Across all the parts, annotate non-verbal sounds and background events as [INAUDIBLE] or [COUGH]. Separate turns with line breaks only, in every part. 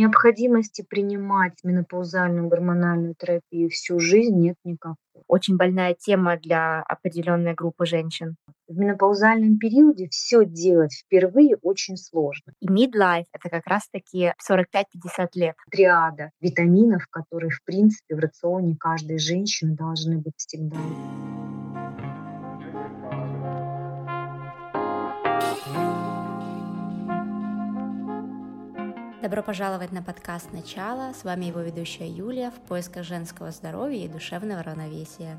Необходимости принимать менопаузальную гормональную терапию всю жизнь нет никакой.
Очень больная тема для определенной группы женщин.
В менопаузальном периоде все делать впервые очень сложно.
И midlife – это как раз-таки 45-50 лет.
Триада витаминов, которые, в принципе, в рационе каждой женщины должны быть всегда.
Добро пожаловать на подкаст «Начало». С вами его ведущая Юлия в поисках женского здоровья и душевного равновесия.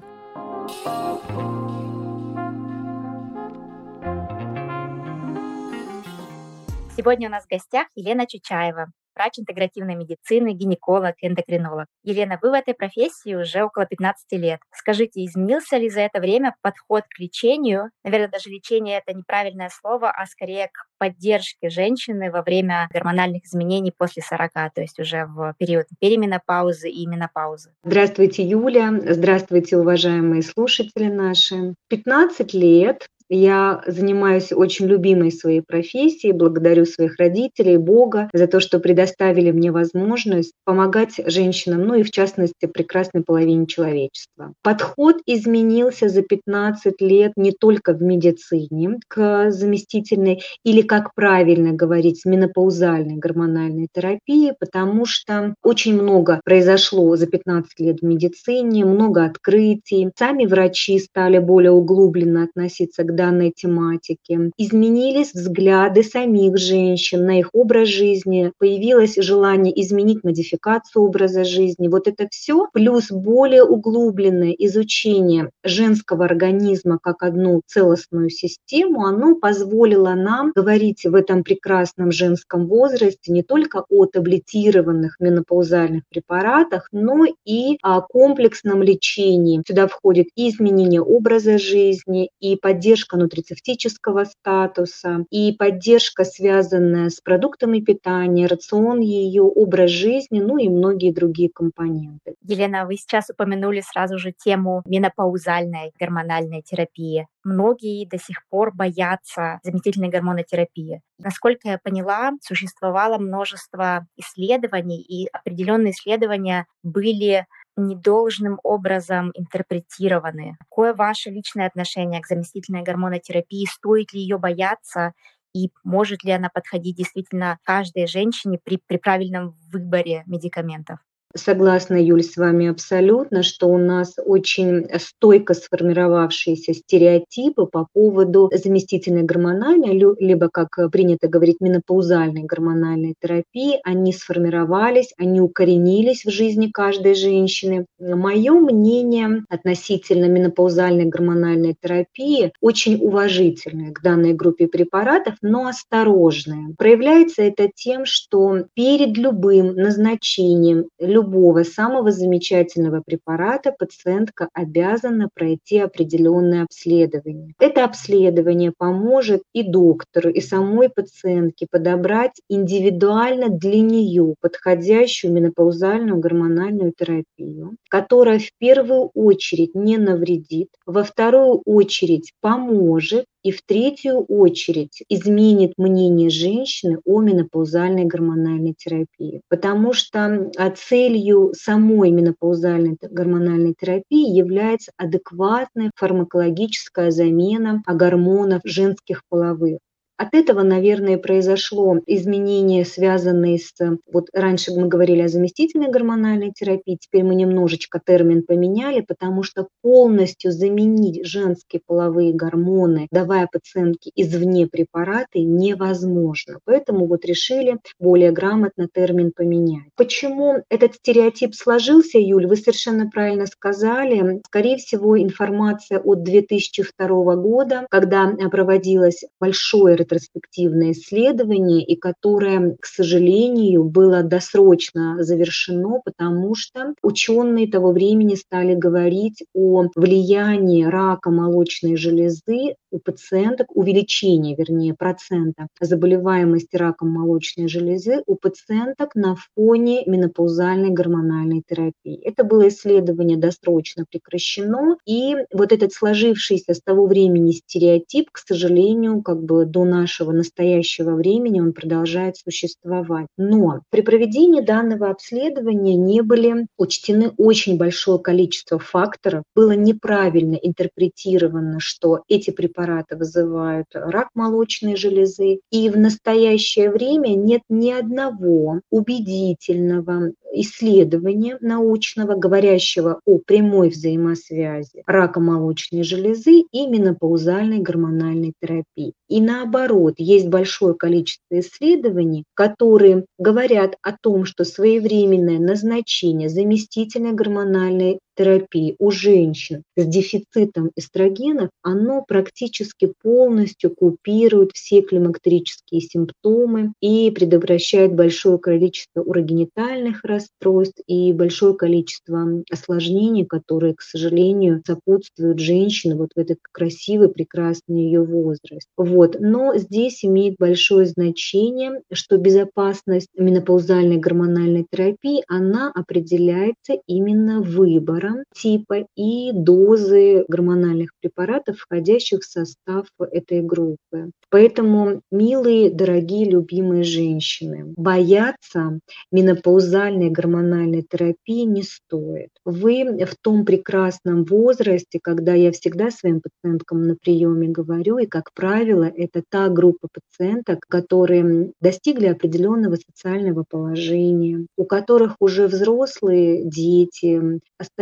Сегодня у нас в гостях Елена Чучаева, врач интегративной медицины, гинеколог, эндокринолог. Елена, вы в этой профессии уже около 15 лет. Скажите, изменился ли за это время подход к лечению? Наверное, даже лечение — это неправильное слово, а скорее к поддержке женщины во время гормональных изменений после 40, то есть уже в период переменопаузы и менопаузы.
Здравствуйте, Юля. Здравствуйте, уважаемые слушатели наши. 15 лет я занимаюсь очень любимой своей профессией, благодарю своих родителей, Бога за то, что предоставили мне возможность помогать женщинам, ну и в частности прекрасной половине человечества. Подход изменился за 15 лет не только в медицине к заместительной или, как правильно говорить, менопаузальной гормональной терапии, потому что очень много произошло за 15 лет в медицине, много открытий. Сами врачи стали более углубленно относиться к данной тематике. Изменились взгляды самих женщин на их образ жизни, появилось желание изменить модификацию образа жизни. Вот это все, плюс более углубленное изучение женского организма как одну целостную систему, оно позволило нам говорить в этом прекрасном женском возрасте не только о таблетированных менопаузальных препаратах, но и о комплексном лечении. Сюда входит и изменение образа жизни, и поддержка поддержка нутрицептического статуса и поддержка, связанная с продуктами питания, рацион ее, образ жизни, ну и многие другие компоненты.
Елена, вы сейчас упомянули сразу же тему менопаузальной гормональной терапии. Многие до сих пор боятся заместительной гормонотерапии. Насколько я поняла, существовало множество исследований, и определенные исследования были недолжным образом интерпретированы. Какое ваше личное отношение к заместительной гормонотерапии? Стоит ли ее бояться? И может ли она подходить действительно каждой женщине при, при правильном выборе медикаментов?
Согласна, Юль, с вами абсолютно, что у нас очень стойко сформировавшиеся стереотипы по поводу заместительной гормональной, либо, как принято говорить, менопаузальной гормональной терапии. Они сформировались, они укоренились в жизни каждой женщины. Мое мнение относительно менопаузальной гормональной терапии очень уважительное к данной группе препаратов, но осторожное. Проявляется это тем, что перед любым назначением, любого самого замечательного препарата пациентка обязана пройти определенное обследование. Это обследование поможет и доктору, и самой пациентке подобрать индивидуально для нее подходящую менопаузальную гормональную терапию, которая в первую очередь не навредит, во вторую очередь поможет и в третью очередь изменит мнение женщины о менопаузальной гормональной терапии. Потому что а, целью самой менопаузальной гормональной терапии является адекватная фармакологическая замена гормонов женских половых. От этого, наверное, произошло изменение, связанное с... Вот раньше мы говорили о заместительной гормональной терапии, теперь мы немножечко термин поменяли, потому что полностью заменить женские половые гормоны, давая пациентке извне препараты, невозможно. Поэтому вот решили более грамотно термин поменять. Почему этот стереотип сложился, Юль, вы совершенно правильно сказали. Скорее всего, информация от 2002 года, когда проводилось большое ретроспективное исследование, и которое, к сожалению, было досрочно завершено, потому что ученые того времени стали говорить о влиянии рака молочной железы у пациенток, увеличение, вернее, процента заболеваемости раком молочной железы у пациенток на фоне менопаузальной гормональной терапии. Это было исследование досрочно прекращено, и вот этот сложившийся с того времени стереотип, к сожалению, как бы до нас нашего настоящего времени он продолжает существовать. Но при проведении данного обследования не были учтены очень большое количество факторов. Было неправильно интерпретировано, что эти препараты вызывают рак молочной железы. И в настоящее время нет ни одного убедительного исследования научного, говорящего о прямой взаимосвязи рака молочной железы и менопаузальной гормональной терапии. И наоборот, есть большое количество исследований, которые говорят о том, что своевременное назначение заместительной гормональной терапии у женщин с дефицитом эстрогенов, оно практически полностью купирует все климактерические симптомы и предотвращает большое количество урогенитальных расстройств и большое количество осложнений, которые, к сожалению, сопутствуют женщине вот в этот красивый, прекрасный ее возраст. Вот. Но здесь имеет большое значение, что безопасность менопаузальной гормональной терапии, она определяется именно выбором выбора типа и дозы гормональных препаратов, входящих в состав этой группы. Поэтому, милые, дорогие, любимые женщины, бояться менопаузальной гормональной терапии не стоит. Вы в том прекрасном возрасте, когда я всегда своим пациенткам на приеме говорю, и, как правило, это та группа пациенток, которые достигли определенного социального положения, у которых уже взрослые дети,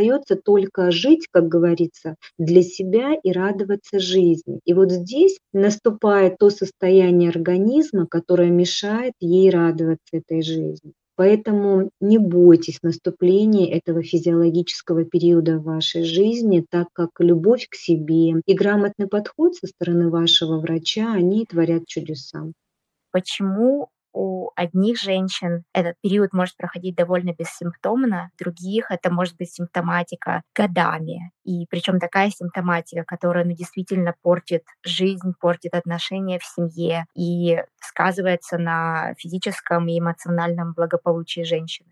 остается только жить, как говорится, для себя и радоваться жизни. И вот здесь наступает то состояние организма, которое мешает ей радоваться этой жизни. Поэтому не бойтесь наступления этого физиологического периода в вашей жизни, так как любовь к себе и грамотный подход со стороны вашего врача, они творят чудеса.
Почему у одних женщин этот период может проходить довольно бессимптомно, других это может быть симптоматика годами. И причем такая симптоматика, которая ну, действительно портит жизнь, портит отношения в семье и сказывается на физическом и эмоциональном благополучии женщины.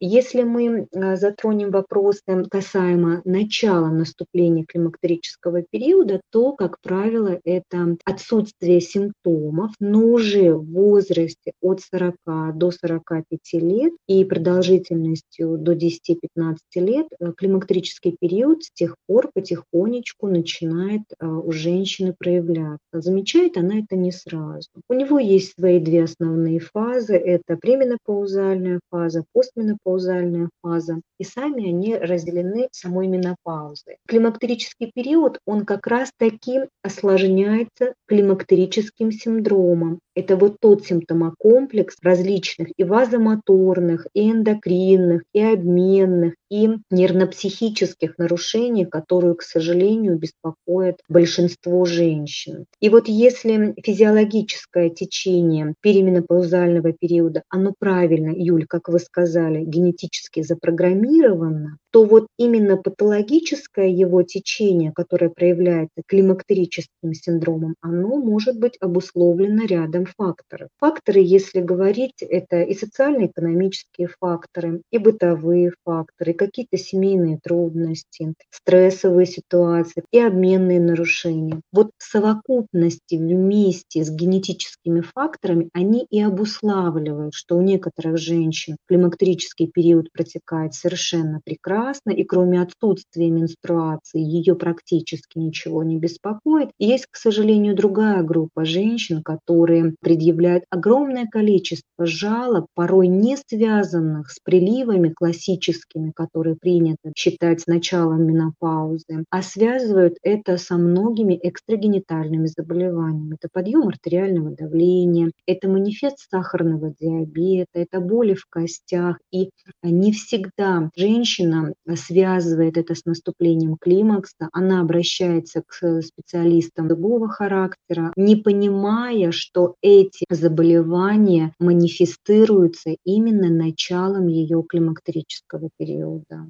Если мы а, затронем вопросы касаемо начала наступления климактерического периода, то, как правило, это отсутствие симптомов, но уже в возрасте от 40 до 45 лет и продолжительностью до 10-15 лет э, климактерический период с тех пор потихонечку начинает а, у женщины проявляться. Замечает она это не сразу. У него есть свои две основные фазы. Это пременопаузальная фаза, постменопаузальная менопаузальная фаза, и сами они разделены самой менопаузой. Климактерический период, он как раз таки осложняется климактерическим синдромом. Это вот тот симптомокомплекс различных и вазомоторных, и эндокринных, и обменных, и нервно-психических нарушений, которые, к сожалению, беспокоят большинство женщин. И вот если физиологическое течение перименопаузального периода, оно правильно, Юль, как вы сказали, генетически запрограммировано, то вот именно патологическое его течение, которое проявляется климактерическим синдромом, оно может быть обусловлено рядом факторов. Факторы, если говорить, это и социально-экономические факторы, и бытовые факторы, какие-то семейные трудности, стрессовые ситуации и обменные нарушения. Вот в совокупности вместе с генетическими факторами они и обуславливают, что у некоторых женщин климактерический период протекает совершенно прекрасно, и кроме отсутствия менструации ее практически ничего не беспокоит. есть, к сожалению, другая группа женщин, которые предъявляют огромное количество жалоб, порой не связанных с приливами классическими, которые принято считать началом менопаузы, а связывают это со многими экстрагенитальными заболеваниями. Это подъем артериального давления, это манифест сахарного диабета, это боли в костях. И не всегда женщина связывает это с наступлением климакса, она обращается к специалистам другого характера, не понимая, что эти заболевания манифестируются именно началом ее климактерического периода.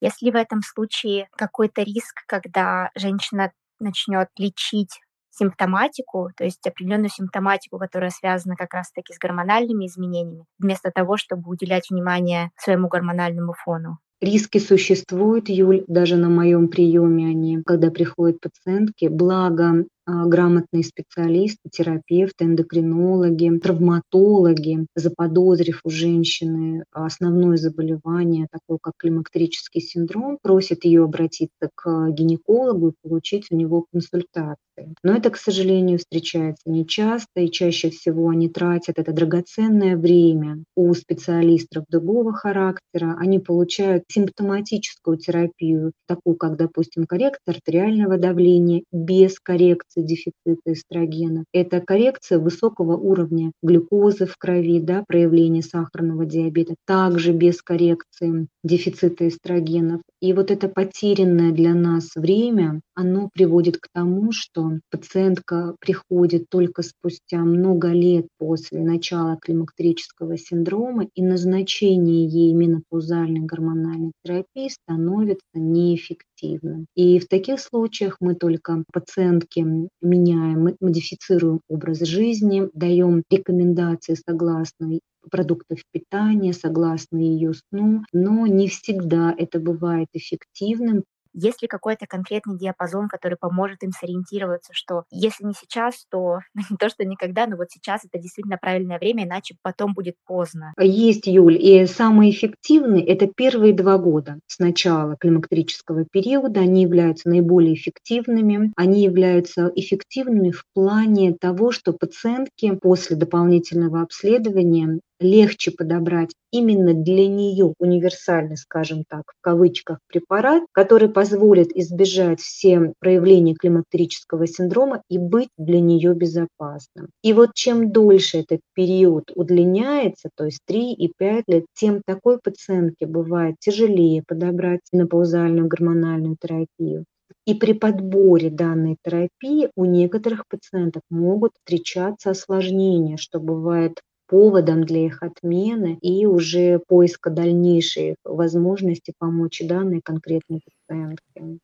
Если в этом случае какой-то риск, когда женщина начнет лечить симптоматику, то есть определенную симптоматику, которая связана как раз-таки с гормональными изменениями, вместо того, чтобы уделять внимание своему гормональному фону.
Риски существуют, Юль, даже на моем приеме они, когда приходят пациентки. Благо, грамотные специалисты, терапевты, эндокринологи, травматологи, заподозрив у женщины основное заболевание, такое как климактерический синдром, просят ее обратиться к гинекологу и получить у него консультацию. Но это, к сожалению, встречается нечасто, и чаще всего они тратят это драгоценное время у специалистов другого характера. Они получают симптоматическую терапию, такую как, допустим, коррекция артериального давления без коррекции дефицита эстрогена. Это коррекция высокого уровня глюкозы в крови, да, проявление сахарного диабета, также без коррекции дефицита эстрогенов. И вот это потерянное для нас время, оно приводит к тому, что пациентка приходит только спустя много лет после начала климактерического синдрома, и назначение ей менопаузальной гормональной терапии становится неэффективным. И в таких случаях мы только пациентке меняем, модифицируем образ жизни, даем рекомендации согласно продуктов питания, согласно ее сну, но не всегда это бывает эффективным,
есть ли какой-то конкретный диапазон, который поможет им сориентироваться, что если не сейчас, то [LAUGHS] не то, что никогда, но вот сейчас это действительно правильное время, иначе потом будет поздно.
Есть, Юль, и самые эффективные – это первые два года с начала климактерического периода. Они являются наиболее эффективными. Они являются эффективными в плане того, что пациентки после дополнительного обследования легче подобрать именно для нее универсальный, скажем так, в кавычках, препарат, который позволит избежать все проявления климактерического синдрома и быть для нее безопасным. И вот чем дольше этот период удлиняется, то есть 3 и 5 лет, тем такой пациентке бывает тяжелее подобрать менопаузальную гормональную терапию. И при подборе данной терапии у некоторых пациентов могут встречаться осложнения, что бывает поводом для их отмены и уже поиска дальнейших возможностей помочь данной конкретной пациентке.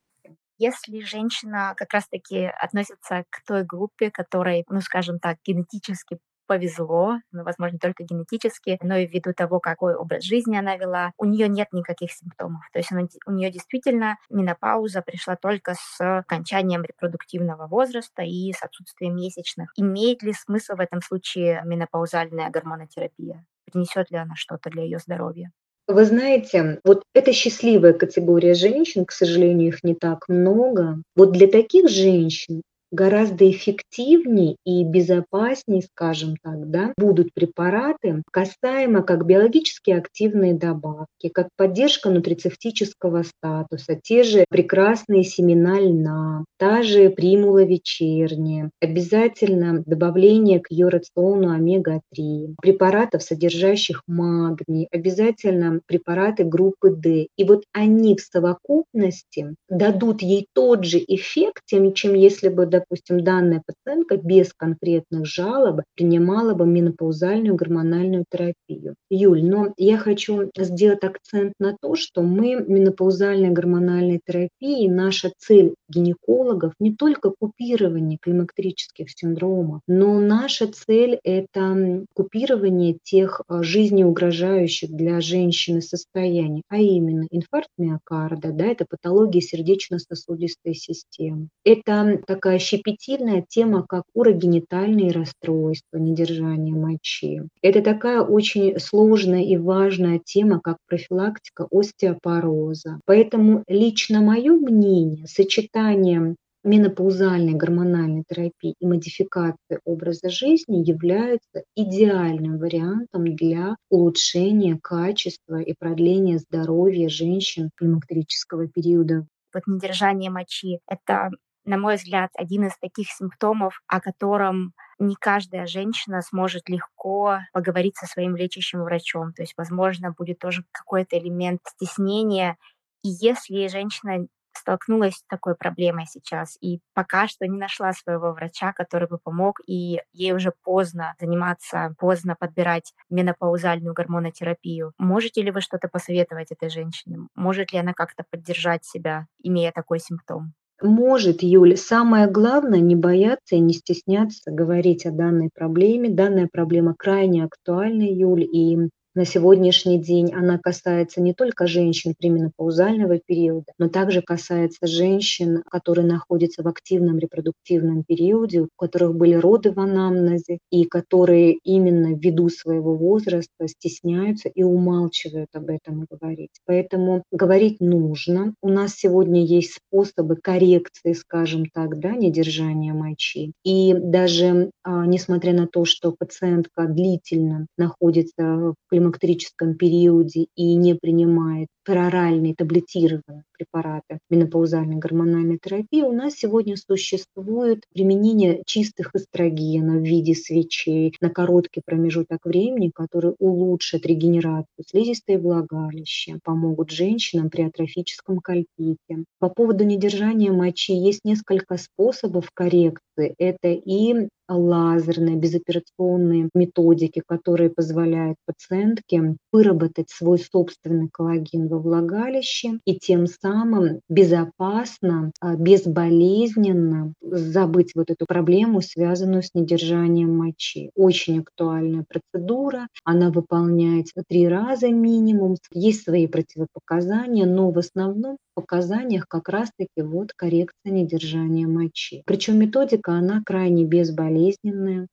Если женщина как раз-таки относится к той группе, которой, ну, скажем так, генетически повезло, ну, возможно, только генетически, но и ввиду того, какой образ жизни она вела, у нее нет никаких симптомов. То есть она, у нее действительно менопауза пришла только с окончанием репродуктивного возраста и с отсутствием месячных. Имеет ли смысл в этом случае менопаузальная гормонотерапия? Принесет ли она что-то для ее здоровья?
Вы знаете, вот это счастливая категория женщин, к сожалению, их не так много. Вот для таких женщин гораздо эффективнее и безопаснее, скажем так, да, будут препараты касаемо как биологически активные добавки, как поддержка нутрицептического статуса, те же прекрасные семена льна, та же примула вечерняя, обязательно добавление к ее рациону омега-3, препаратов, содержащих магний, обязательно препараты группы D. И вот они в совокупности дадут ей тот же эффект, чем если бы, допустим, данная пациентка без конкретных жалоб принимала бы менопаузальную гормональную терапию. Юль, но я хочу сделать акцент на то, что мы менопаузальной гормональной терапией, наша цель гинекологов не только купирование климактерических синдромов, но наша цель – это купирование тех а, жизнеугрожающих для женщины состояний, а именно инфаркт миокарда, да, это патология сердечно-сосудистой системы. Это такая щепетильная тема, как урогенитальные расстройства, недержание мочи. Это такая очень сложная и важная тема, как профилактика остеопороза. Поэтому лично мое мнение, сочетание менопаузальной гормональной терапии и модификации образа жизни являются идеальным вариантом для улучшения качества и продления здоровья женщин климактерического периода.
Вот недержание мочи – это на мой взгляд, один из таких симптомов, о котором не каждая женщина сможет легко поговорить со своим лечащим врачом. То есть, возможно, будет тоже какой-то элемент стеснения. И если женщина столкнулась с такой проблемой сейчас и пока что не нашла своего врача, который бы помог, и ей уже поздно заниматься, поздно подбирать менопаузальную гормонотерапию. Можете ли вы что-то посоветовать этой женщине? Может ли она как-то поддержать себя, имея такой симптом?
Может, Юль, самое главное не бояться и не стесняться говорить о данной проблеме. Данная проблема крайне актуальна, Юль, и На сегодняшний день она касается не только женщин пременопаузального периода, но также касается женщин, которые находятся в активном репродуктивном периоде, у которых были роды в анамнезе и которые именно ввиду своего возраста стесняются и умалчивают об этом говорить. Поэтому говорить нужно. У нас сегодня есть способы коррекции, скажем так, да, недержания мочи. И даже а, несмотря на то, что пациентка длительно находится в климактерическом периоде и не принимает пероральные таблетированные препараты менопаузальной гормональной терапии, у нас сегодня существует применение чистых эстрогенов в виде свечей на короткий промежуток времени, которые улучшат регенерацию слизистой влагалища, помогут женщинам при атрофическом кальпите. По поводу недержания мочи есть несколько способов коррекции. Это и лазерные, безоперационные методики, которые позволяют пациентке выработать свой собственный коллаген во влагалище и тем самым безопасно, а, безболезненно забыть вот эту проблему, связанную с недержанием мочи. Очень актуальная процедура, она выполняется три раза минимум, есть свои противопоказания, но в основном показаниях как раз-таки вот коррекция недержания мочи. Причем методика, она крайне безболезненная болезненная,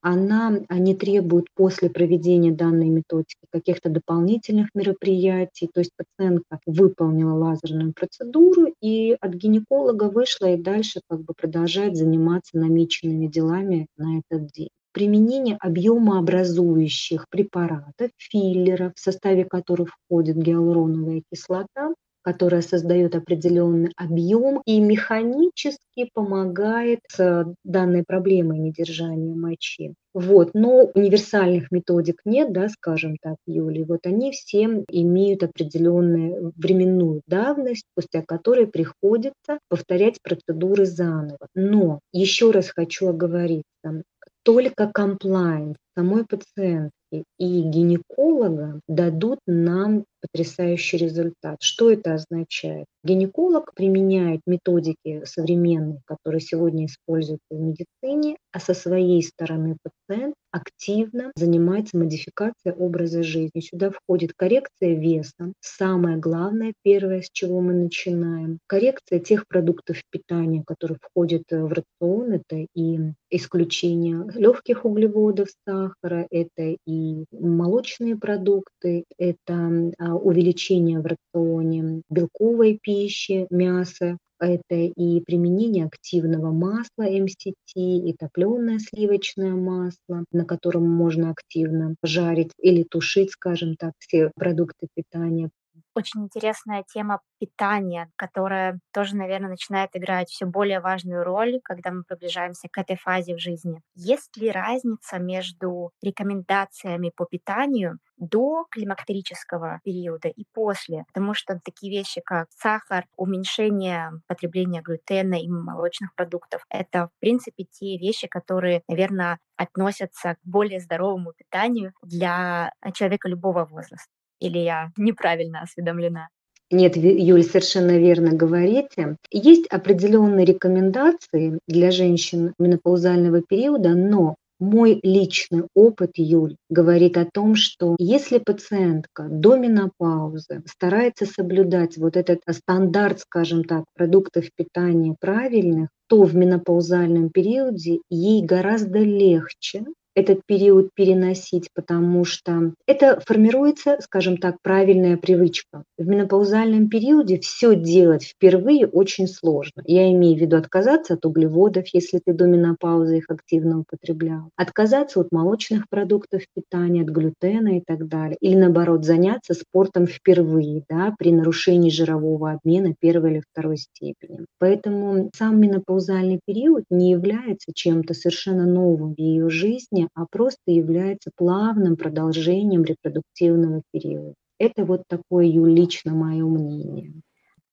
она не требует после проведения данной методики каких-то дополнительных мероприятий. То есть пациентка выполнила лазерную процедуру и от гинеколога вышла и дальше как бы продолжает заниматься намеченными делами на этот день применение объемообразующих препаратов, филлеров, в составе которых входит гиалуроновая кислота, которая создает определенный объем и механически помогает с данной проблемой недержания мочи. Вот, но универсальных методик нет, да, скажем так, Юли. Вот они все имеют определенную временную давность, спустя которой приходится повторять процедуры заново. Но еще раз хочу оговориться, только комплайнс самой пациентки и гинеколога дадут нам потрясающий результат. Что это означает? Гинеколог применяет методики современные, которые сегодня используются в медицине, а со своей стороны пациент активно занимается модификацией образа жизни. Сюда входит коррекция веса. Самое главное, первое, с чего мы начинаем, коррекция тех продуктов питания, которые входят в рацион. Это и исключение легких углеводов, сахара, это и молочные продукты, это а, увеличение в рационе белковой пищи, мяса, это и применение активного масла МСТ, и топленое сливочное масло, на котором можно активно жарить или тушить, скажем так, все продукты питания.
Очень интересная тема питания, которая тоже, наверное, начинает играть все более важную роль, когда мы приближаемся к этой фазе в жизни. Есть ли разница между рекомендациями по питанию до климактерического периода и после, потому что такие вещи, как сахар, уменьшение потребления глютена и молочных продуктов, это, в принципе, те вещи, которые, наверное, относятся к более здоровому питанию для человека любого возраста. Или я неправильно осведомлена?
Нет, Юль, совершенно верно говорите. Есть определенные рекомендации для женщин менопаузального периода, но мой личный опыт, Юль, говорит о том, что если пациентка до менопаузы старается соблюдать вот этот стандарт, скажем так, продуктов питания правильных, то в менопаузальном периоде ей гораздо легче этот период переносить, потому что это формируется, скажем так, правильная привычка. В менопаузальном периоде все делать впервые очень сложно. Я имею в виду отказаться от углеводов, если ты до менопаузы их активно употреблял, отказаться от молочных продуктов питания, от глютена и так далее. Или наоборот, заняться спортом впервые, да, при нарушении жирового обмена первой или второй степени. Поэтому сам менопаузальный период не является чем-то совершенно новым в ее жизни, а просто является плавным продолжением репродуктивного периода. Это вот такое лично мое мнение.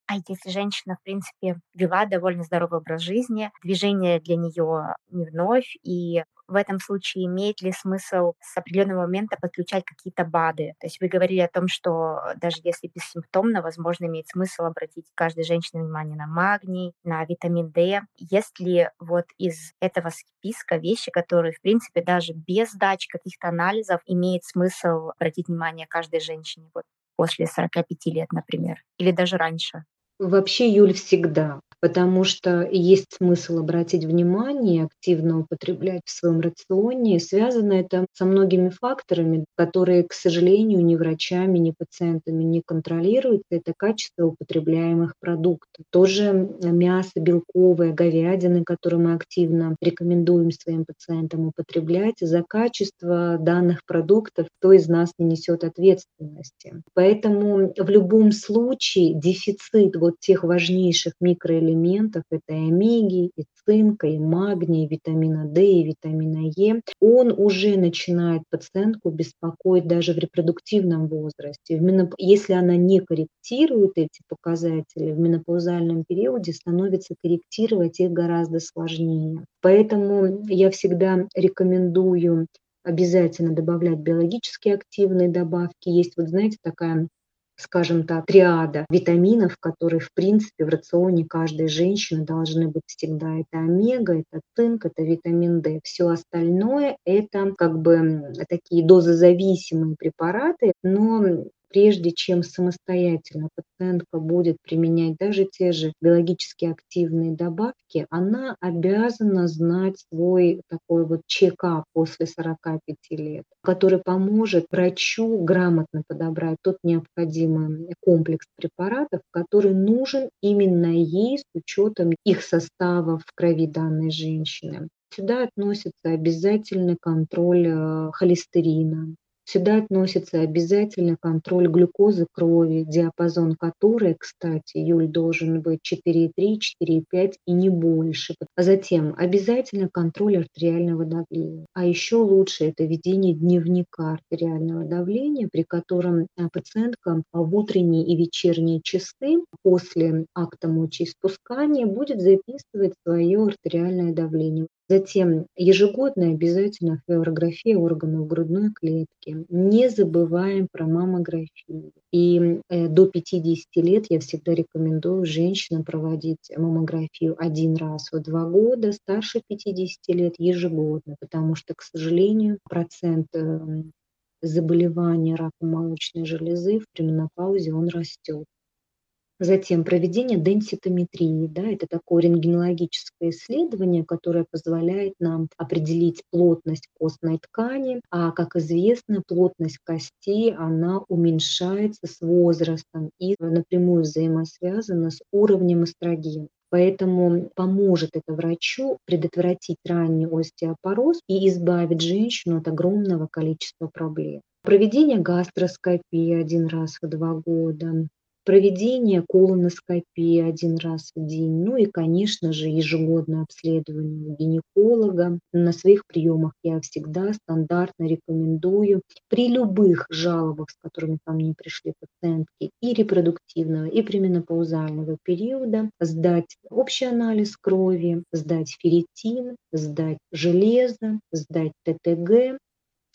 А если женщина, в принципе, вела довольно здоровый образ жизни, движение для нее не вновь, и в этом случае имеет ли смысл с определенного момента подключать какие-то БАДы? То есть вы говорили о том, что даже если бессимптомно, возможно, имеет смысл обратить каждой женщине внимание на магний, на витамин D. Есть ли вот из этого списка вещи, которые, в принципе, даже без сдачи каких-то анализов имеет смысл обратить внимание каждой женщине вот после 45 лет, например, или даже раньше?
Вообще, Юль, всегда потому что есть смысл обратить внимание активно употреблять в своем рационе. Связано это со многими факторами, которые, к сожалению, ни врачами, ни пациентами не контролируются. Это качество употребляемых продуктов. Тоже мясо белковое, говядины, которые мы активно рекомендуем своим пациентам употреблять. За качество данных продуктов кто из нас не несет ответственности. Поэтому в любом случае дефицит вот тех важнейших микроэлементов, элементов, это и омеги, и цинка, и магния, и витамина D, и витамина Е, он уже начинает пациентку беспокоить даже в репродуктивном возрасте. Если она не корректирует эти показатели в менопаузальном периоде, становится корректировать их гораздо сложнее. Поэтому я всегда рекомендую обязательно добавлять биологически активные добавки. Есть, вот знаете, такая скажем так, триада витаминов, которые, в принципе, в рационе каждой женщины должны быть всегда. Это омега, это цинк, это витамин D. Все остальное – это как бы такие дозозависимые препараты, но прежде чем самостоятельно пациентка будет применять даже те же биологически активные добавки, она обязана знать свой такой вот чекап после 45 лет, который поможет врачу грамотно подобрать тот необходимый комплекс препаратов, который нужен именно ей с учетом их состава в крови данной женщины. Сюда относится обязательный контроль э, холестерина, Сюда относится обязательно контроль глюкозы крови, диапазон которой, кстати, Юль, должен быть 4,3, 4,5 и не больше. А затем обязательно контроль артериального давления. А еще лучше это ведение дневника артериального давления, при котором а, пациентка в утренние и вечерние часы после акта мочеиспускания будет записывать свое артериальное давление. Затем ежегодная обязательно флюорография органов грудной клетки. Не забываем про маммографию. И э, до 50 лет я всегда рекомендую женщинам проводить маммографию один раз в два года, старше 50 лет ежегодно, потому что, к сожалению, процент эм, заболевания раком молочной железы в пременопаузе он растет. Затем проведение денситометрии. Да, это такое рентгенологическое исследование, которое позволяет нам определить плотность костной ткани. А, как известно, плотность кости, она уменьшается с возрастом и напрямую взаимосвязана с уровнем эстрогена. Поэтому поможет это врачу предотвратить ранний остеопороз и избавить женщину от огромного количества проблем. Проведение гастроскопии один раз в два года, проведение колоноскопии один раз в день, ну и, конечно же, ежегодное обследование у гинеколога. На своих приемах я всегда стандартно рекомендую при любых жалобах, с которыми ко мне пришли пациентки и репродуктивного, и пременопаузального периода, сдать общий анализ крови, сдать ферритин, сдать железо, сдать ТТГ,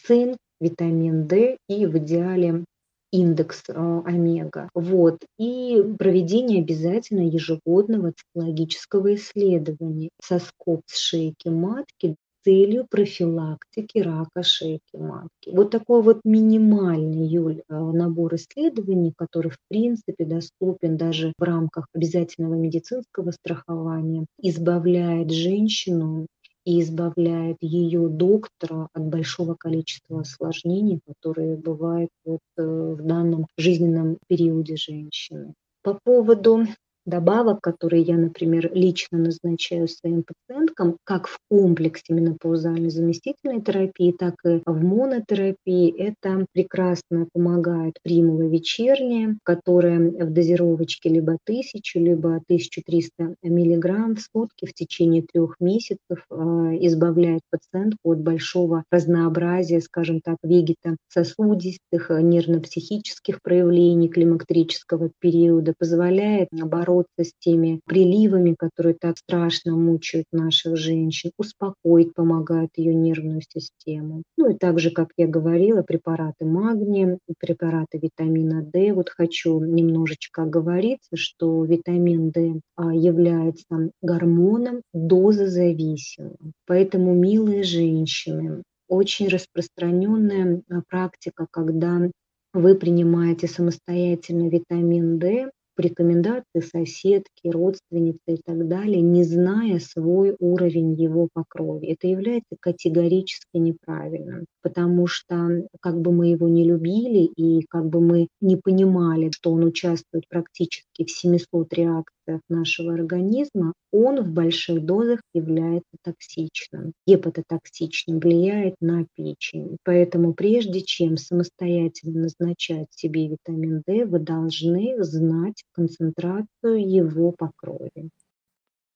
цинк, витамин D и в идеале индекс а, омега. Вот. И проведение обязательно ежегодного цитологического исследования соскоб с шейки матки целью профилактики рака шейки матки. Вот такой вот минимальный, Юль, а, набор исследований, который в принципе доступен даже в рамках обязательного медицинского страхования, избавляет женщину и избавляет ее доктора от большого количества осложнений, которые бывают вот э, в данном жизненном периоде женщины. По поводу добавок, которые я, например, лично назначаю своим пациенткам, как в комплексе менопаузальной заместительной терапии, так и в монотерапии. Это прекрасно помогает примула вечерняя, которая в дозировочке либо 1000, либо 1300 миллиграмм в сутки в течение трех месяцев а, избавляет пациентку от большого разнообразия, скажем так, вегетососудистых, нервно-психических проявлений климактерического периода, позволяет бороться с теми приливами, которые так страшно мучают наших женщин, успокоить, помогает ее нервную систему. Ну и также, как я говорила, препараты магния, препараты витамина D. Вот хочу немножечко оговориться, что витамин D а, является гормоном дозозависимым. Поэтому, милые женщины, очень распространенная а, практика, когда вы принимаете самостоятельно витамин D, рекомендации соседки, родственницы и так далее, не зная свой уровень его по крови. Это является категорически неправильным, потому что как бы мы его не любили и как бы мы не понимали, что он участвует практически в 700 реакциях нашего организма, он в больших дозах является токсичным. Гепатотоксичным, влияет на печень. Поэтому прежде чем самостоятельно назначать себе витамин D, вы должны знать концентрацию его по крови.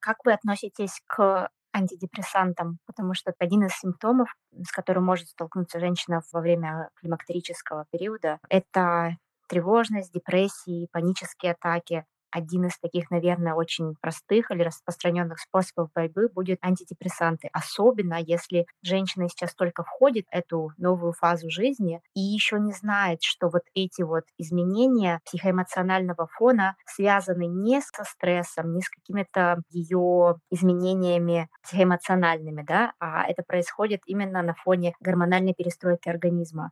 Как вы относитесь к антидепрессантам, потому что один из симптомов, с которым может столкнуться женщина во время климактерического периода, это тревожность, депрессии, панические атаки один из таких, наверное, очень простых или распространенных способов борьбы будет антидепрессанты. Особенно если женщина сейчас только входит в эту новую фазу жизни и еще не знает, что вот эти вот изменения психоэмоционального фона связаны не со стрессом, не с какими-то ее изменениями психоэмоциональными, да, а это происходит именно на фоне гормональной перестройки организма.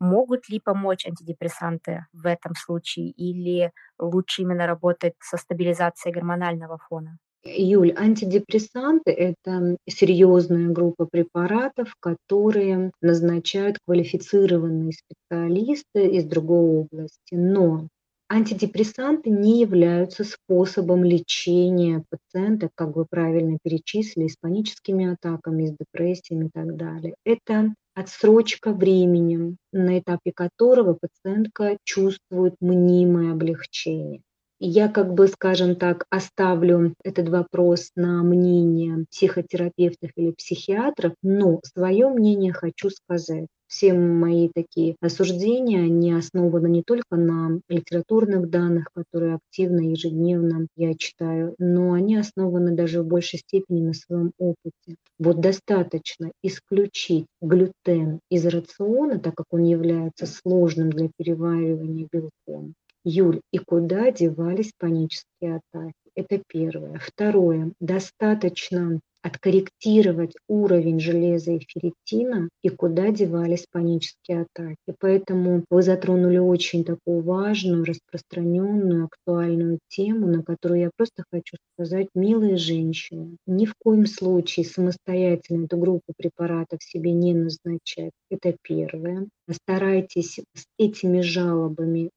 Могут ли помочь антидепрессанты в этом случае или лучше именно работать со стабилизацией гормонального фона?
Юль, антидепрессанты – это серьезная группа препаратов, которые назначают квалифицированные специалисты из другой области. Но антидепрессанты не являются способом лечения пациента, как вы правильно перечислили, с паническими атаками, с депрессиями и так далее. Это отсрочка времени, на этапе которого пациентка чувствует мнимое облегчение. Я как бы, скажем так, оставлю этот вопрос на мнение психотерапевтов или психиатров, но свое мнение хочу сказать. Все мои такие осуждения, они основаны не только на литературных данных, которые активно, ежедневно я читаю, но они основаны даже в большей степени на своем опыте. Вот достаточно исключить глютен из рациона, так как он является сложным для переваривания белком, Юль, и куда девались панические атаки? Это первое. Второе. Достаточно откорректировать уровень железа и ферритина и куда девались панические атаки. Поэтому вы затронули очень такую важную, распространенную, актуальную тему, на которую я просто хочу сказать, милые женщины, ни в коем случае самостоятельно эту группу препаратов себе не назначать. Это первое. Старайтесь с этими жалобами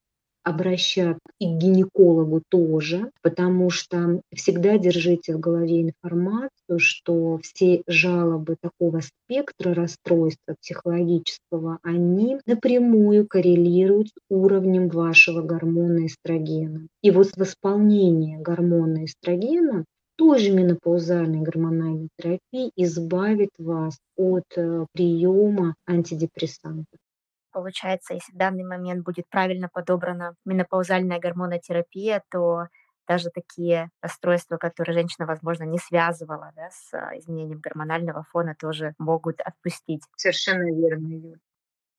обращаться и к гинекологу тоже, потому что всегда держите в голове информацию, что все жалобы такого спектра расстройства психологического, они напрямую коррелируют с уровнем вашего гормона эстрогена. И вот восполнение гормона эстрогена той же менопаузальной гормональной терапии избавит вас от э, приема антидепрессантов.
Получается, если в данный момент будет правильно подобрана менопаузальная гормонотерапия, то даже такие расстройства, которые женщина, возможно, не связывала да, с а, изменением гормонального фона, тоже могут отпустить.
Совершенно верно, Юль.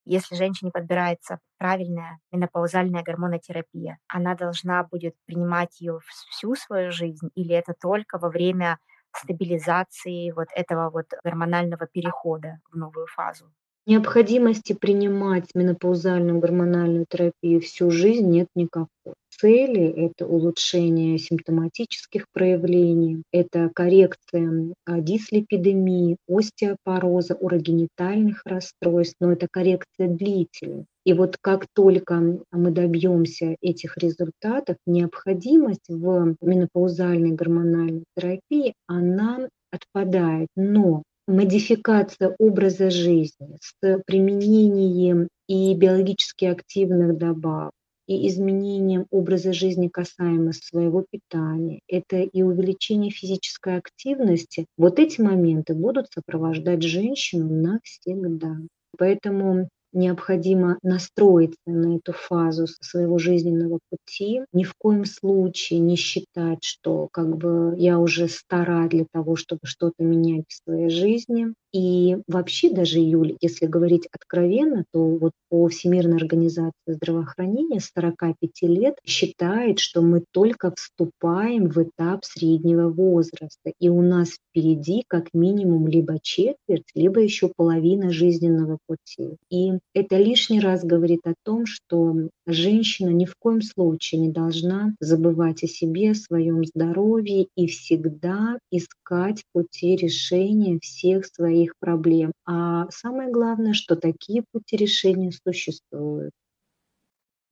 Если женщине подбирается правильная менопаузальная гормонотерапия, она должна будет принимать ее всю свою жизнь или это только во время стабилизации вот этого вот гормонального перехода в новую фазу?
Необходимости принимать менопаузальную гормональную терапию всю жизнь нет никакой. цели – это улучшение симптоматических проявлений, это коррекция а, дислепидемии, остеопороза, урогенитальных расстройств, но это коррекция длительная. И вот как только мы добьемся этих результатов, необходимость в менопаузальной гормональной терапии, она отпадает. Но модификация образа жизни с применением и биологически активных добавок, и изменением образа жизни касаемо своего питания, это и увеличение физической активности, вот эти моменты будут сопровождать женщину навсегда. Поэтому необходимо настроиться на эту фазу своего жизненного пути. Ни в коем случае не считать, что как бы я уже стара для того, чтобы что-то менять в своей жизни. И вообще даже, Юль, если говорить откровенно, то вот по Всемирной организации здравоохранения с 45 лет считает, что мы только вступаем в этап среднего возраста. И у нас впереди как минимум либо четверть, либо еще половина жизненного пути. И это лишний раз говорит о том, что женщина ни в коем случае не должна забывать о себе, о своем здоровье и всегда искать пути решения всех своих проблем. А самое главное, что такие пути решения существуют.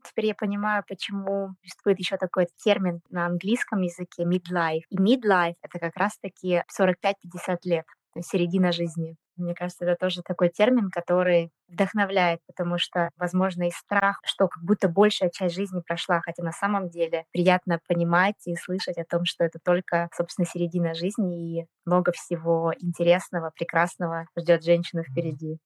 Теперь я понимаю, почему существует еще такой термин на английском языке midlife. И midlife — это как раз-таки 45-50 лет, то есть середина жизни. Мне кажется, это тоже такой термин, который вдохновляет, потому что, возможно, и страх, что как будто большая часть жизни прошла, хотя на самом деле приятно понимать и слышать о том, что это только, собственно, середина жизни и много всего интересного, прекрасного ждет женщину впереди.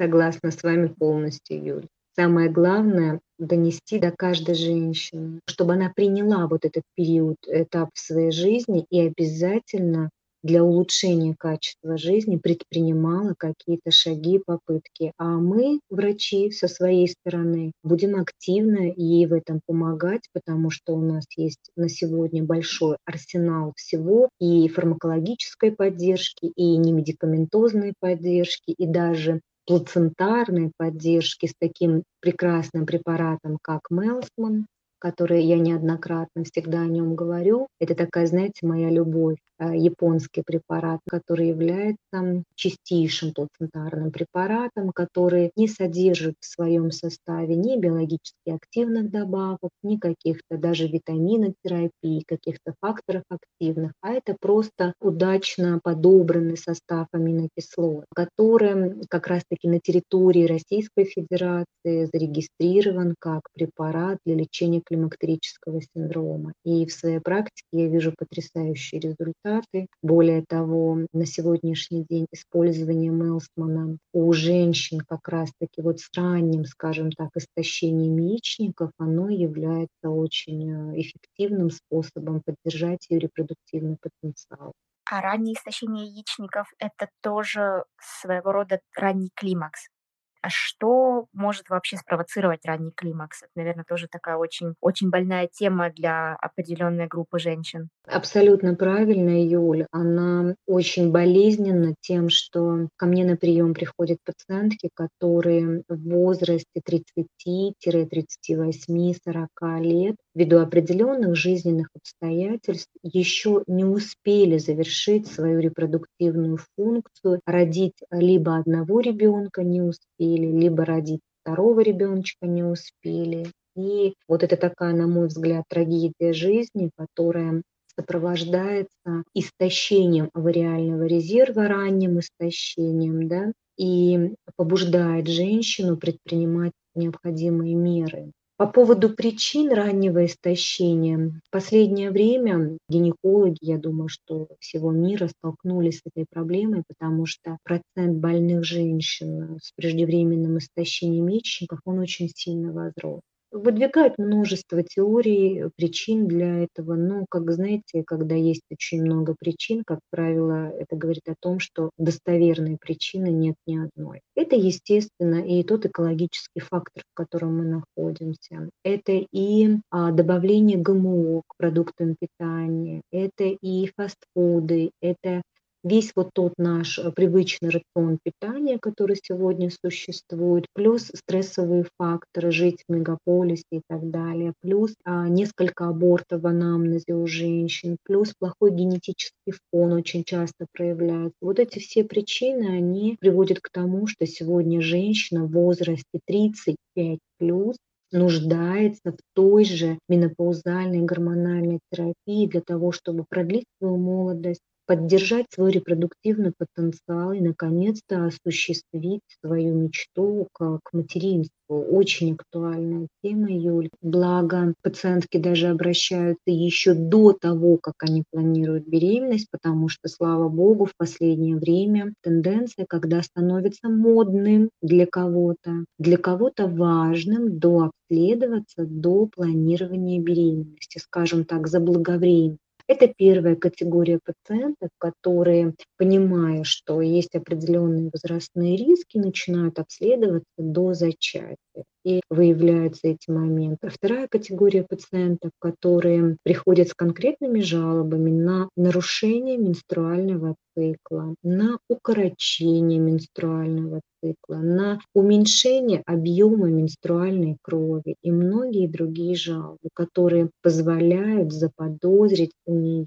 Согласна с вами полностью, Юль. Самое главное — донести до каждой женщины, чтобы она приняла вот этот период, этап в своей жизни и обязательно для улучшения качества жизни предпринимала какие-то шаги, попытки. А мы, врачи, со своей стороны, будем активно ей в этом помогать, потому что у нас есть на сегодня большой арсенал всего и фармакологической поддержки, и немедикаментозной поддержки, и даже плацентарной поддержки с таким прекрасным препаратом, как Мелсман, который я неоднократно всегда о нем говорю. Это такая, знаете, моя любовь. Э, японский препарат, который является чистейшим плацентарным препаратом, который не содержит в своем составе ни биологически активных добавок, ни каких-то даже витаминотерапий, каких-то факторов активных, а это просто удачно подобранный состав аминокислот, который как раз-таки на территории Российской Федерации зарегистрирован как препарат для лечения климактерического синдрома. И в своей практике я вижу потрясающие результаты результаты. Более того, на сегодняшний день использование Мелсмана у женщин как раз-таки вот с ранним, скажем так, истощением яичников, оно является очень э, эффективным способом поддержать ее репродуктивный потенциал.
А раннее истощение яичников — это тоже своего рода ранний климакс. А что может вообще спровоцировать ранний климакс? Это, наверное, тоже такая очень, очень больная тема для определенной группы женщин.
Абсолютно правильно, Юль. Она очень болезненна тем, что ко мне на прием приходят пациентки, которые в возрасте 30-38-40 лет ввиду определенных жизненных обстоятельств еще не успели завершить свою репродуктивную функцию, родить либо одного ребенка не успели, успели, либо родить второго ребеночка не успели. И вот это такая, на мой взгляд, трагедия жизни, которая сопровождается истощением авариального резерва, ранним истощением, да, и побуждает женщину предпринимать необходимые меры. По поводу причин раннего истощения. В последнее время гинекологи, я думаю, что всего мира столкнулись с этой проблемой, потому что процент больных женщин с преждевременным истощением яичников, он очень сильно возрос выдвигают множество теорий, э, причин для этого. Но, как знаете, когда есть очень много причин, как правило, это говорит о том, что достоверной причины нет ни одной. Это, естественно, и тот экологический фактор, в котором мы находимся. Это и а, добавление ГМО к продуктам питания, это и фастфуды, это весь вот тот наш э, привычный рацион питания, который сегодня существует, плюс стрессовые факторы, жить в мегаполисе и так далее, плюс а, несколько абортов в анамнезе у женщин, плюс плохой генетический фон очень часто проявляется. Вот эти все причины, они приводят к тому, что сегодня женщина в возрасте 35 плюс нуждается в той же менопаузальной гормональной терапии для того, чтобы продлить свою молодость, поддержать свой репродуктивный потенциал и, наконец-то, осуществить свою мечту к, к материнству. Очень актуальная тема, Юль. Благо, пациентки даже обращаются еще до того, как они планируют беременность, потому что, слава богу, в последнее время тенденция, когда становится модным для кого-то, для кого-то важным до обследоваться до планирования беременности, скажем так, заблаговременно. Это первая категория пациентов, которые, понимая, что есть определенные возрастные риски, начинают обследоваться до зачатия и выявляются эти моменты. Вторая категория пациентов, которые приходят с конкретными жалобами на нарушение менструального цикла, на укорочение менструального цикла, на уменьшение объема менструальной крови и многие другие жалобы, которые позволяют заподозрить у нее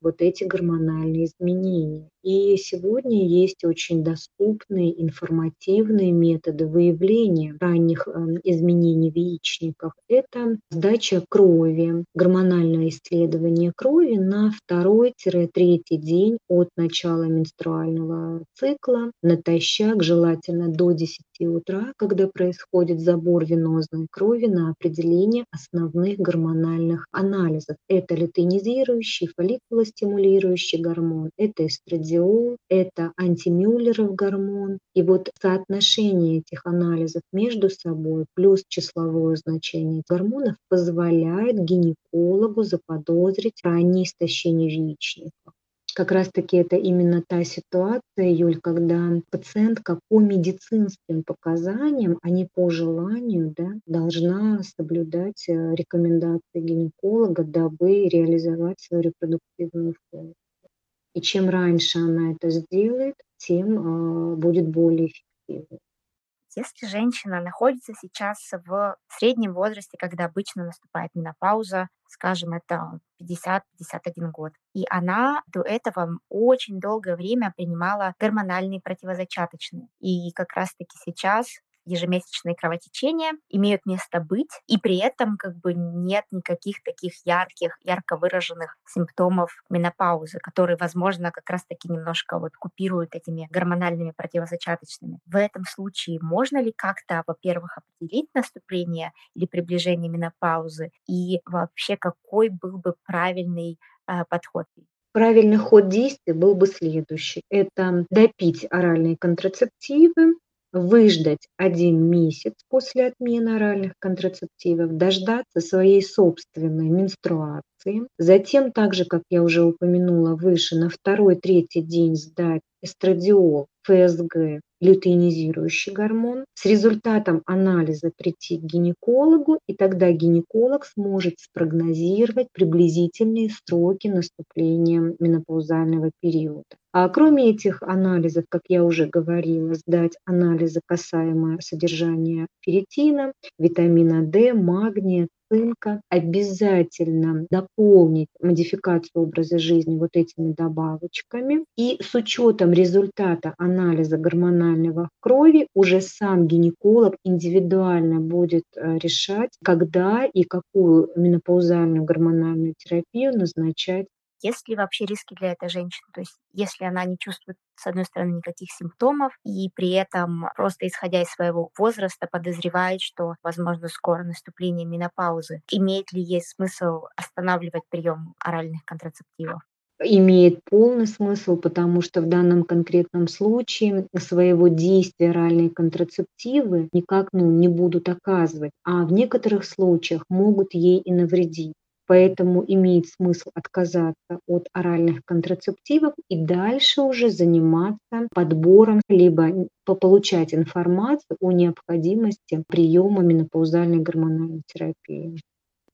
вот эти гормональные изменения. И сегодня есть очень доступные информативные методы выявления ранних эм, изменений в яичниках. Это сдача крови, гормональное исследование крови на второй-третий день от начала менструального цикла, натощак, желательно до 10 утра, когда происходит забор венозной крови на определение основных гормональных анализов. Это лютeinизирующий, фолликулостимулирующий гормон, это эстрадиол, это антимюллеров гормон. И вот соотношение этих анализов между собой плюс числовое значение гормонов позволяет гинекологу заподозрить раннее истощение яичника как раз-таки это именно та ситуация, Юль, когда пациентка по медицинским показаниям, а не по желанию, да, должна соблюдать э, рекомендации гинеколога, дабы реализовать свою репродуктивную функцию. И чем раньше она это сделает, тем э, будет более эффективно.
Если женщина находится сейчас в среднем возрасте, когда обычно наступает менопауза, скажем, это 50-51 год, и она до этого очень долгое время принимала гормональные противозачаточные. И как раз-таки сейчас ежемесячные кровотечения имеют место быть, и при этом как бы нет никаких таких ярких, ярко выраженных симптомов менопаузы, которые, возможно, как раз-таки немножко вот купируют этими гормональными противозачаточными. В этом случае можно ли как-то, во-первых, определить наступление или приближение менопаузы, и вообще какой был бы правильный э, подход?
Правильный ход действий был бы следующий. Это допить оральные контрацептивы, выждать один месяц после отмены оральных контрацептивов, дождаться своей собственной менструации, затем, так же, как я уже упомянула выше, на второй-третий день сдать эстрадиол, ФСГ, лютеинизирующий гормон, с результатом анализа прийти к гинекологу, и тогда гинеколог сможет спрогнозировать приблизительные сроки наступления менопаузального периода. А кроме этих анализов, как я уже говорила, сдать анализы касаемо содержания ферритина, витамина D, магния, цинка, обязательно дополнить модификацию образа жизни вот этими добавочками. И с учетом результата анализа гормонального крови уже сам гинеколог индивидуально будет э, решать, когда и какую менопаузальную гормональную терапию назначать
есть ли вообще риски для этой женщины? То есть если она не чувствует, с одной стороны, никаких симптомов, и при этом просто исходя из своего возраста подозревает, что, возможно, скоро наступление менопаузы, имеет ли ей смысл останавливать прием оральных контрацептивов?
Имеет полный смысл, потому что в данном конкретном случае своего действия оральные контрацептивы никак ну, не будут оказывать, а в некоторых случаях могут ей и навредить. Поэтому имеет смысл отказаться от оральных контрацептивов и дальше уже заниматься подбором, либо получать информацию о необходимости приема менопаузальной гормональной терапии.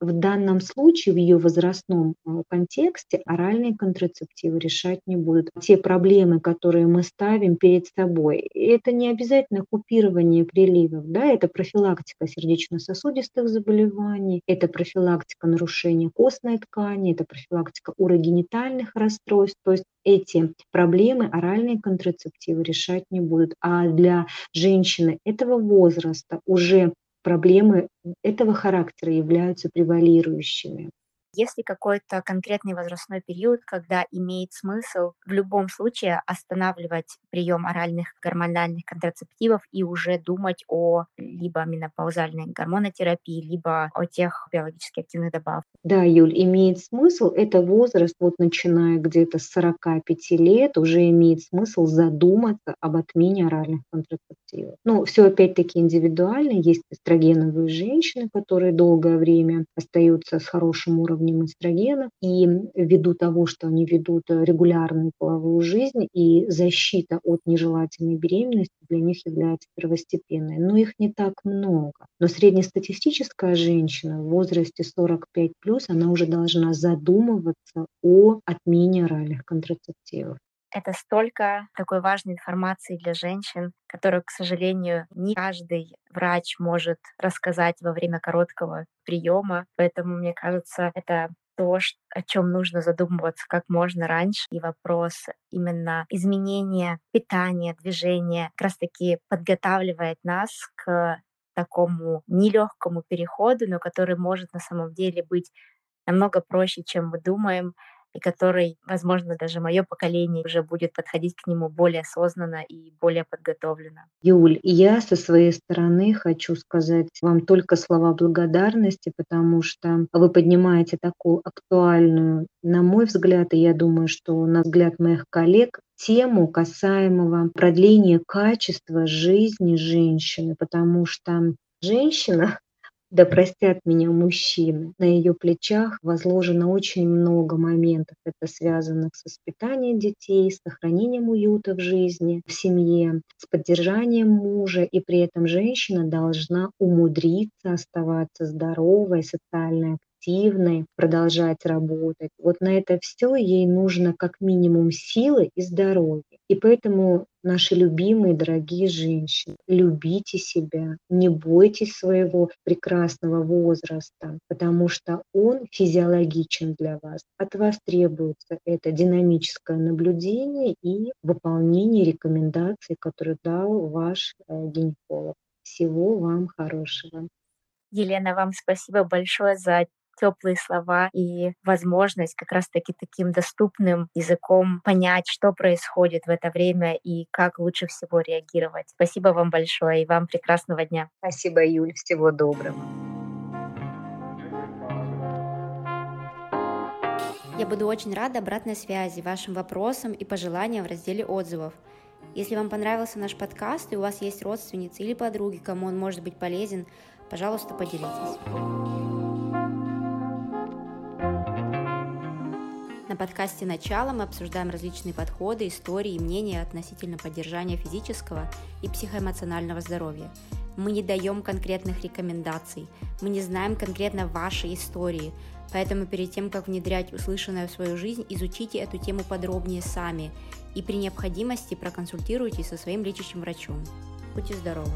В данном случае, в ее возрастном э, контексте, оральные контрацептивы решать не будут. Те проблемы, которые мы ставим перед собой, это не обязательно купирование приливов, да, это профилактика сердечно-сосудистых заболеваний, это профилактика нарушения костной ткани, это профилактика урогенитальных расстройств. То есть эти проблемы оральные контрацептивы решать не будут. А для женщины этого возраста уже проблемы этого характера являются превалирующими.
Есть ли какой-то конкретный возрастной период, когда имеет смысл в любом случае останавливать прием оральных гормональных контрацептивов и уже думать о либо менопаузальной гормонотерапии, либо о тех биологически активных добавках?
Да, Юль, имеет смысл. Это возраст, вот начиная где-то с 45 лет, уже имеет смысл задуматься об отмене оральных контрацептивов. Но все опять-таки индивидуально. Есть эстрогеновые женщины, которые долгое время остаются с хорошим уровнем уровнем эстрогена, и ввиду того, что они ведут регулярную половую жизнь, и защита от нежелательной беременности для них является первостепенной. Но их не так много. Но среднестатистическая женщина в возрасте 45+, она уже должна задумываться о отмене оральных контрацептивов.
Это столько такой важной информации для женщин, которую, к сожалению, не каждый врач может рассказать во время короткого приема. Поэтому, мне кажется, это то, о чем нужно задумываться как можно раньше. И вопрос именно изменения питания, движения как раз-таки подготавливает нас к такому нелегкому переходу, но который может на самом деле быть намного проще, чем мы думаем и который, возможно, даже мое поколение уже будет подходить к нему более осознанно и более подготовленно.
Юль, я со своей стороны хочу сказать вам только слова благодарности, потому что вы поднимаете такую актуальную, на мой взгляд, и я думаю, что на взгляд моих коллег, тему касаемого продления качества жизни женщины, потому что женщина да простят меня мужчины. На ее плечах возложено очень много моментов. Это связано с воспитанием детей, с сохранением уюта в жизни, в семье, с поддержанием мужа. И при этом женщина должна умудриться оставаться здоровой, социально активной, продолжать работать. Вот на это все ей нужно как минимум силы и здоровье. И поэтому наши любимые, дорогие женщины, любите себя, не бойтесь своего прекрасного возраста, потому что он физиологичен для вас. От вас требуется это динамическое наблюдение и выполнение рекомендаций, которые дал ваш э, гинеколог. Всего вам хорошего.
Елена, вам спасибо большое за теплые слова и возможность как раз-таки таким доступным языком понять, что происходит в это время и как лучше всего реагировать. Спасибо вам большое и вам прекрасного дня.
Спасибо, Юль. Всего доброго.
Я буду очень рада обратной связи, вашим вопросам и пожеланиям в разделе отзывов. Если вам понравился наш подкаст и у вас есть родственницы или подруги, кому он может быть полезен, пожалуйста, поделитесь. На подкасте «Начало» мы обсуждаем различные подходы, истории и мнения относительно поддержания физического и психоэмоционального здоровья. Мы не даем конкретных рекомендаций, мы не знаем конкретно вашей истории, поэтому перед тем, как внедрять услышанное в свою жизнь, изучите эту тему подробнее сами и при необходимости проконсультируйтесь со своим лечащим врачом. Будьте здоровы!